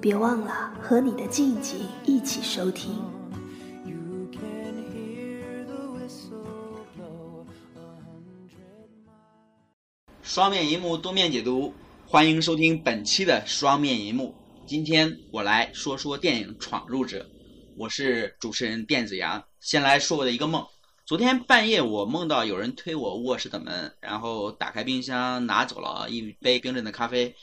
别忘了和你的静静一起收听。双面银幕多面解读，欢迎收听本期的双面银幕。今天我来说说电影《闯入者》，我是主持人电子羊。先来说我的一个梦。昨天半夜我梦到有人推我卧室的门，然后打开冰箱拿走了一杯冰镇的咖啡。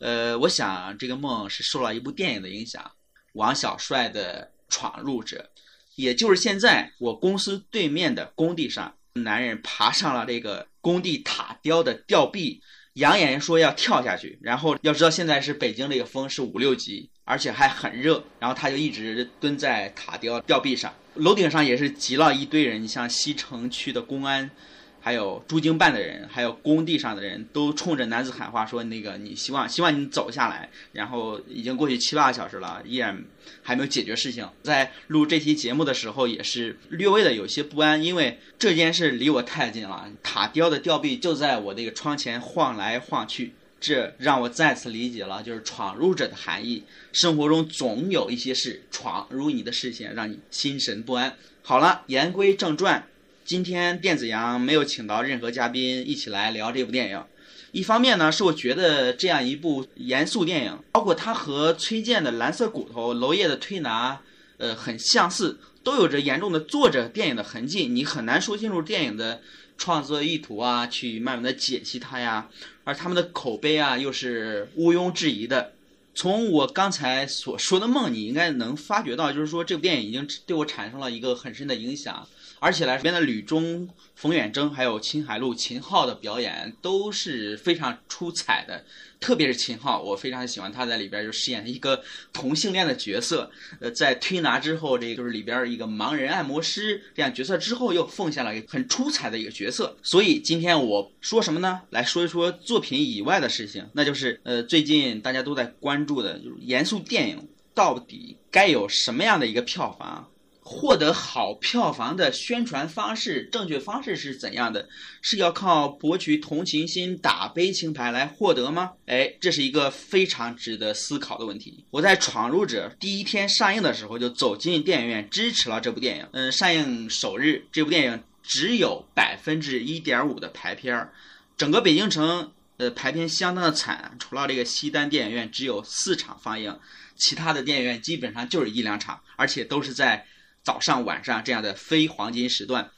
呃，我想这个梦是受了一部电影的影响，王小帅的《闯入者》，也就是现在我公司对面的工地上，男人爬上了这个工地塔吊的吊臂，扬言说要跳下去。然后要知道现在是北京这个风是五六级，而且还很热，然后他就一直蹲在塔吊吊臂上，楼顶上也是挤了一堆人，你像西城区的公安。还有驻京办的人，还有工地上的人都冲着男子喊话，说：“那个，你希望希望你走下来。”然后已经过去七八个小时了，依然还没有解决事情。在录这期节目的时候，也是略微的有些不安，因为这件事离我太近了。塔吊的吊臂就在我那个窗前晃来晃去，这让我再次理解了就是闯入者的含义。生活中总有一些事闯入你的视线，让你心神不安。好了，言归正传。今天电子羊没有请到任何嘉宾一起来聊这部电影，一方面呢是我觉得这样一部严肃电影，包括它和崔健的《蓝色骨头》、娄烨的《推拿》，呃很相似，都有着严重的作者电影的痕迹，你很难说清楚电影的创作意图啊，去慢慢的解析它呀，而他们的口碑啊又是毋庸置疑的。从我刚才所说的梦，你应该能发觉到，就是说这部电影已经对我产生了一个很深的影响。而且来，里边的吕中、冯远征还有秦海璐、秦昊的表演都是非常出彩的，特别是秦昊，我非常喜欢他在里边就饰演一个同性恋的角色。呃，在推拿之后，这就是里边一个盲人按摩师这样角色之后，又奉献了一个很出彩的一个角色。所以今天我说什么呢？来说一说作品以外的事情，那就是呃，最近大家都在关注的，就是严肃电影到底该有什么样的一个票房？获得好票房的宣传方式，正确方式是怎样的？是要靠博取同情心、打悲情牌来获得吗？哎，这是一个非常值得思考的问题。我在《闯入者》第一天上映的时候就走进电影院支持了这部电影。嗯，上映首日，这部电影只有百分之一点五的排片儿，整个北京城呃排片相当的惨，除了这个西单电影院只有四场放映，其他的电影院基本上就是一两场，而且都是在。早上、晚上这样的非黄金时段，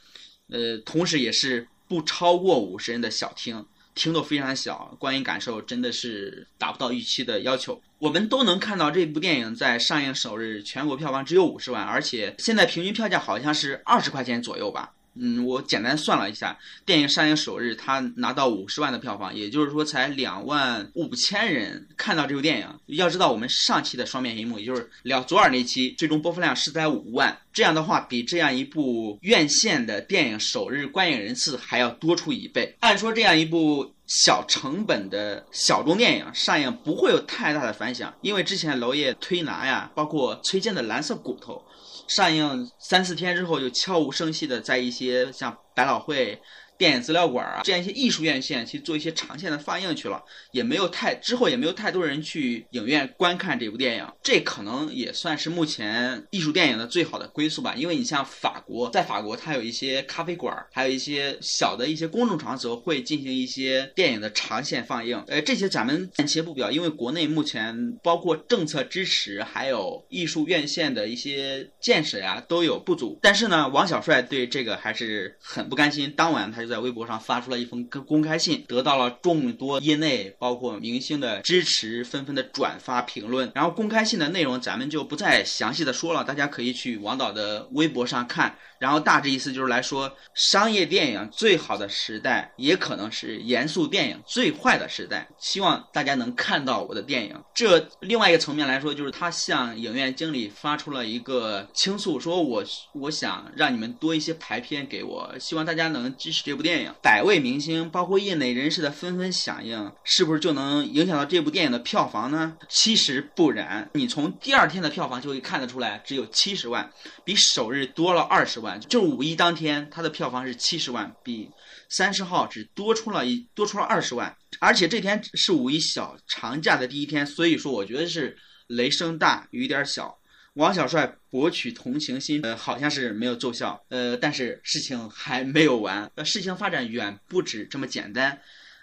呃，同时也是不超过五十人的小厅，厅都非常小，观影感受真的是达不到预期的要求。我们都能看到这部电影在上映首日全国票房只有五十万，而且现在平均票价好像是二十块钱左右吧。嗯，我简单算了一下，电影上映首日，它拿到五十万的票房，也就是说才两万五千人看到这部电影。要知道，我们上期的双面银幕，也就是聊左耳那期，最终播放量是在五万。这样的话，比这样一部院线的电影首日观影人次还要多出一倍。按说，这样一部小成本的小众电影上映不会有太大的反响，因为之前娄烨推拿呀，包括崔健的蓝色骨头。上映三四天之后，就悄无声息的在一些像百老汇。电影资料馆啊，这样一些艺术院线去做一些长线的放映去了，也没有太之后也没有太多人去影院观看这部电影，这可能也算是目前艺术电影的最好的归宿吧。因为你像法国，在法国它有一些咖啡馆，还有一些小的一些公众场所会进行一些电影的长线放映。呃，这些咱们暂且不表，因为国内目前包括政策支持，还有艺术院线的一些建设呀都有不足。但是呢，王小帅对这个还是很不甘心，当晚他就。在微博上发出了一封公开信，得到了众多业内包括明星的支持，纷纷的转发评论。然后公开信的内容咱们就不再详细的说了，大家可以去王导的微博上看。然后大致意思就是来说，商业电影最好的时代，也可能是严肃电影最坏的时代。希望大家能看到我的电影。这另外一个层面来说，就是他向影院经理发出了一个倾诉，说我我想让你们多一些排片给我，希望大家能支持这部电影。百位明星，包括业内人士的纷纷响应，是不是就能影响到这部电影的票房呢？其实不然，你从第二天的票房就会看得出来，只有七十万，比首日多了二十万。就五一当天，它的票房是七十万，比三十号只多出了一多出了二十万。而且这天是五一小长假的第一天，所以说我觉得是雷声大雨点小。王小帅博取同情心，呃，好像是没有奏效，呃，但是事情还没有完，呃，事情发展远不止这么简单。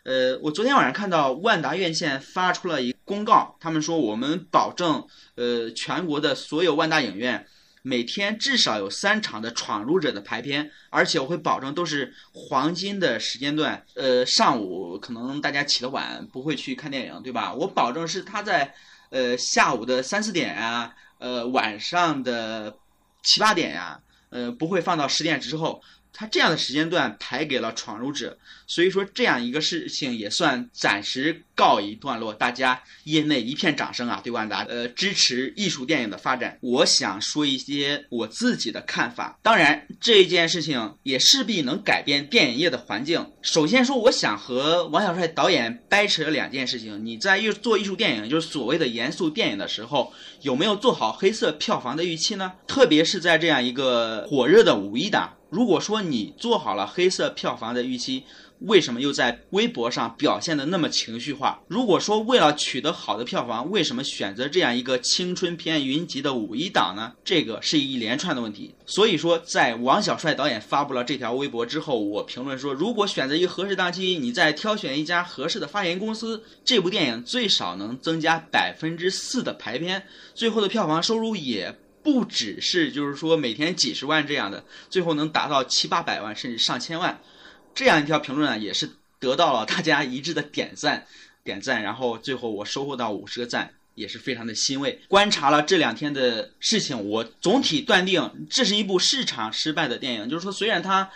呃，我昨天晚上看到万达院线发出了一公告，他们说我们保证，呃，全国的所有万达影院。每天至少有三场的《闯入者》的排片，而且我会保证都是黄金的时间段。呃，上午可能大家起得晚，不会去看电影，对吧？我保证是他在，呃，下午的三四点啊，呃，晚上的七八点呀，呃，不会放到十点之后。他这样的时间段排给了闯入者，所以说这样一个事情也算暂时告一段落，大家业内一片掌声啊，对万达呃支持艺术电影的发展。我想说一些我自己的看法，当然这件事情也势必能改变电影业的环境。首先说，我想和王小帅导演掰扯两件事情：你在艺做艺术电影，就是所谓的严肃电影的时候，有没有做好黑色票房的预期呢？特别是在这样一个火热的五一档。如果说你做好了黑色票房的预期，为什么又在微博上表现的那么情绪化？如果说为了取得好的票房，为什么选择这样一个青春片云集的五一档呢？这个是一连串的问题。所以说，在王小帅导演发布了这条微博之后，我评论说，如果选择一个合适档期，你再挑选一家合适的发行公司，这部电影最少能增加百分之四的排片，最后的票房收入也。不只是就是说每天几十万这样的，最后能达到七八百万甚至上千万，这样一条评论呢，也是得到了大家一致的点赞，点赞。然后最后我收获到五十个赞，也是非常的欣慰。观察了这两天的事情，我总体断定这是一部市场失败的电影。就是说，虽然它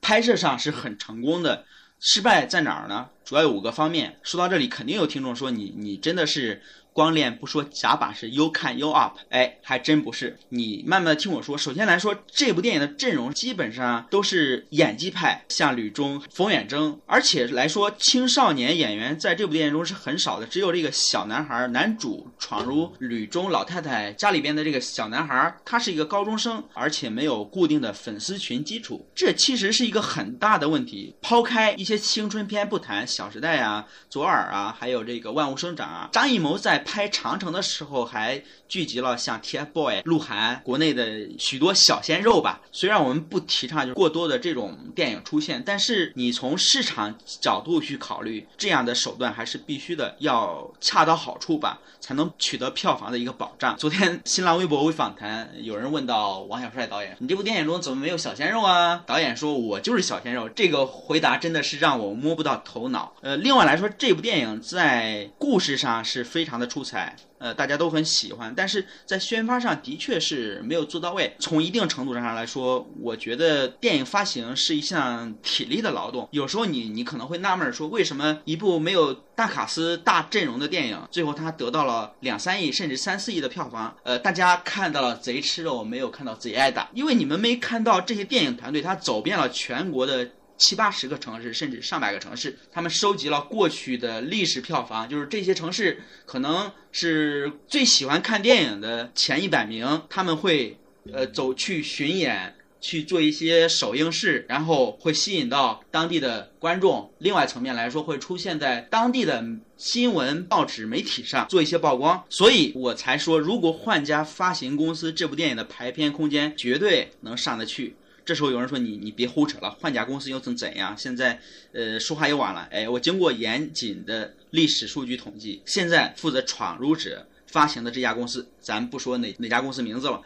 拍摄上是很成功的，失败在哪儿呢？主要有五个方面。说到这里，肯定有听众说你你真的是。光练不说假把式，You can you up，哎，还真不是。你慢慢的听我说。首先来说，这部电影的阵容基本上都是演技派，像吕中、冯远征，而且来说青少年演员在这部电影中是很少的，只有这个小男孩男主闯入吕中老太太家里边的这个小男孩，他是一个高中生，而且没有固定的粉丝群基础，这其实是一个很大的问题。抛开一些青春片不谈，《小时代》啊、左耳啊，还有这个万物生长啊，张艺谋在。拍长城的时候，还聚集了像 TFBOY、鹿晗国内的许多小鲜肉吧。虽然我们不提倡就过多的这种电影出现，但是你从市场角度去考虑，这样的手段还是必须的，要恰到好处吧，才能取得票房的一个保障。昨天新浪微博微访谈，有人问到王小帅导演：“你这部电影中怎么没有小鲜肉啊？”导演说：“我就是小鲜肉。”这个回答真的是让我摸不到头脑。呃，另外来说，这部电影在故事上是非常的。出彩，呃，大家都很喜欢，但是在宣发上的确是没有做到位。从一定程度上来说，我觉得电影发行是一项体力的劳动。有时候你你可能会纳闷说，为什么一部没有大卡司、大阵容的电影，最后它得到了两三亿甚至三四亿的票房？呃，大家看到了贼吃肉，没有看到贼挨打，因为你们没看到这些电影团队，他走遍了全国的。七八十个城市，甚至上百个城市，他们收集了过去的历史票房，就是这些城市可能是最喜欢看电影的前一百名，他们会呃走去巡演，去做一些首映式，然后会吸引到当地的观众。另外层面来说，会出现在当地的新闻报纸媒体上做一些曝光，所以我才说，如果换家发行公司，这部电影的排片空间绝对能上得去。这时候有人说你你别胡扯了，换家公司又怎怎样？现在呃说话又晚了。哎，我经过严谨的历史数据统计，现在负责《闯入者》发行的这家公司，咱不说哪哪家公司名字了，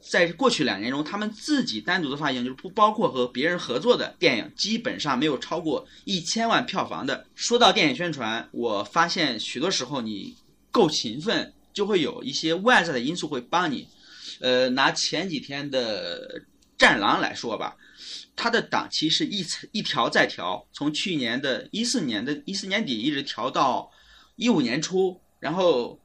在过去两年中，他们自己单独的发行，就是不包括和别人合作的电影，基本上没有超过一千万票房的。说到电影宣传，我发现许多时候你够勤奋，就会有一些外在的因素会帮你。呃，拿前几天的《战狼》来说吧，它的档期是一一调再调，从去年的一四年的一四年底一直调到一五年初，然后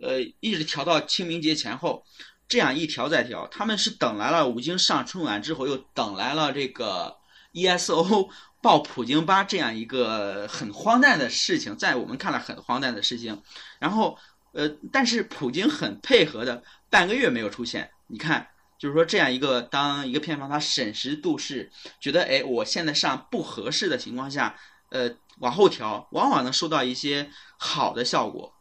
呃一直调到清明节前后。这样一调再调，他们是等来了吴京上春晚之后，又等来了这个 ESO 报普京吧这样一个很荒诞的事情，在我们看来很荒诞的事情。然后，呃，但是普京很配合的，半个月没有出现。你看，就是说这样一个当一个片方他审时度势，觉得哎我现在上不合适的情况下，呃往后调，往往能收到一些好的效果。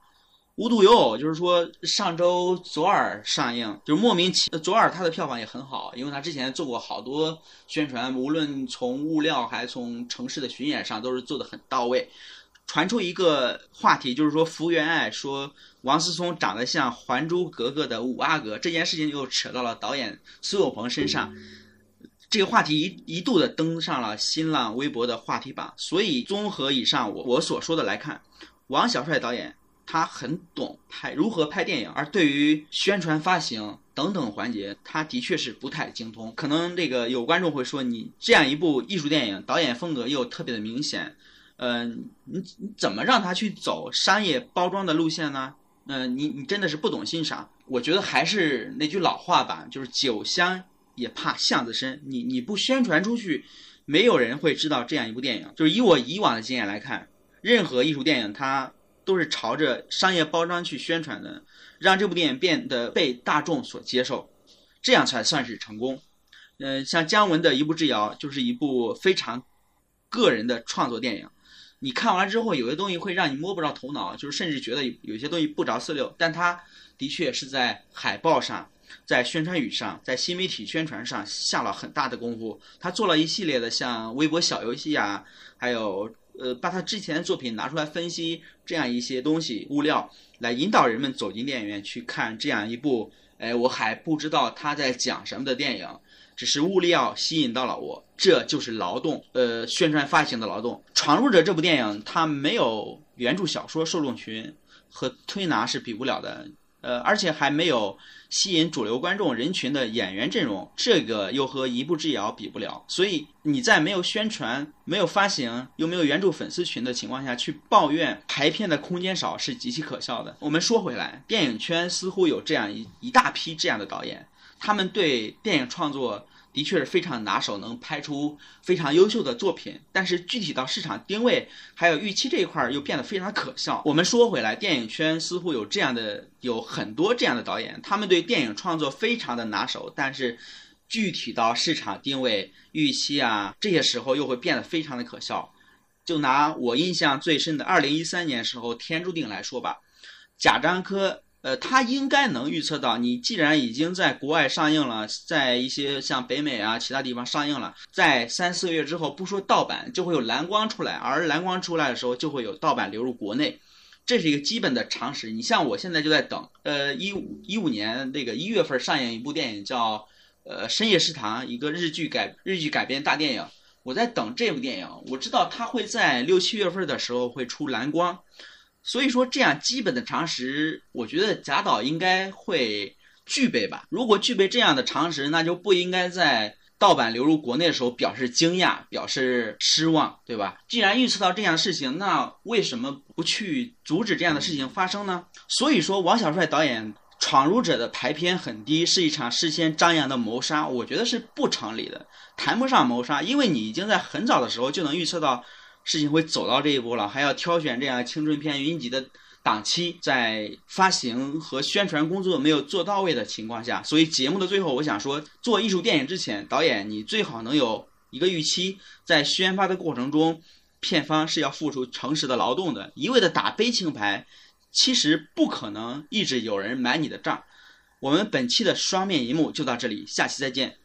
无独有偶，就是说上周左耳上映，就是莫名其左耳它的票房也很好，因为它之前做过好多宣传，无论从物料还从城市的巡演上，都是做的很到位。传出一个话题，就是说福原爱说王思聪长得像《还珠格格》的五阿哥，这件事情又扯到了导演苏有朋身上，这个话题一一度的登上了新浪微博的话题榜。所以综合以上我我所说的来看，王小帅导演。他很懂拍如何拍电影，而对于宣传、发行等等环节，他的确是不太精通。可能这个有观众会说，你这样一部艺术电影，导演风格又特别的明显，嗯，你你怎么让他去走商业包装的路线呢？嗯，你你真的是不懂欣赏。我觉得还是那句老话吧，就是酒香也怕巷子深。你你不宣传出去，没有人会知道这样一部电影。就是以我以往的经验来看，任何艺术电影它。都是朝着商业包装去宣传的，让这部电影变得被大众所接受，这样才算是成功。嗯，像姜文的一步之遥就是一部非常个人的创作电影。你看完之后，有些东西会让你摸不着头脑，就是甚至觉得有些东西不着四六。但他的确是在海报上、在宣传语上、在新媒体宣传上下了很大的功夫。他做了一系列的像微博小游戏啊，还有。呃，把他之前的作品拿出来分析，这样一些东西物料，来引导人们走进电影院去看这样一部，哎，我还不知道他在讲什么的电影，只是物料吸引到了我，这就是劳动，呃，宣传发行的劳动。《闯入者》这部电影，它没有原著小说受众群，和推拿是比不了的。呃，而且还没有吸引主流观众人群的演员阵容，这个又和一步之遥比不了。所以你在没有宣传、没有发行、又没有原著粉丝群的情况下去抱怨排片的空间少，是极其可笑的。我们说回来，电影圈似乎有这样一一大批这样的导演，他们对电影创作。的确是非常拿手，能拍出非常优秀的作品。但是具体到市场定位还有预期这一块儿，又变得非常可笑。我们说回来，电影圈似乎有这样的有很多这样的导演，他们对电影创作非常的拿手，但是具体到市场定位、预期啊，这些时候又会变得非常的可笑。就拿我印象最深的二零一三年时候《天注定》来说吧，贾樟柯。呃，他应该能预测到，你既然已经在国外上映了，在一些像北美啊其他地方上映了，在三四个月之后，不说盗版，就会有蓝光出来，而蓝光出来的时候，就会有盗版流入国内，这是一个基本的常识。你像我现在就在等，呃，一五一五年那个一月份上映一部电影叫呃《深夜食堂》，一个日剧改日剧改编大电影，我在等这部电影，我知道它会在六七月份的时候会出蓝光。所以说，这样基本的常识，我觉得贾导应该会具备吧。如果具备这样的常识，那就不应该在盗版流入国内的时候表示惊讶、表示失望，对吧？既然预测到这样的事情，那为什么不去阻止这样的事情发生呢？所以说，王小帅导演《闯入者》的排片很低，是一场事先张扬的谋杀，我觉得是不成立的，谈不上谋杀，因为你已经在很早的时候就能预测到。事情会走到这一步了，还要挑选这样青春片云集的档期，在发行和宣传工作没有做到位的情况下，所以节目的最后，我想说，做艺术电影之前，导演你最好能有一个预期，在宣发的过程中，片方是要付出诚实的劳动的，一味的打悲情牌，其实不可能一直有人买你的账。我们本期的双面一幕就到这里，下期再见。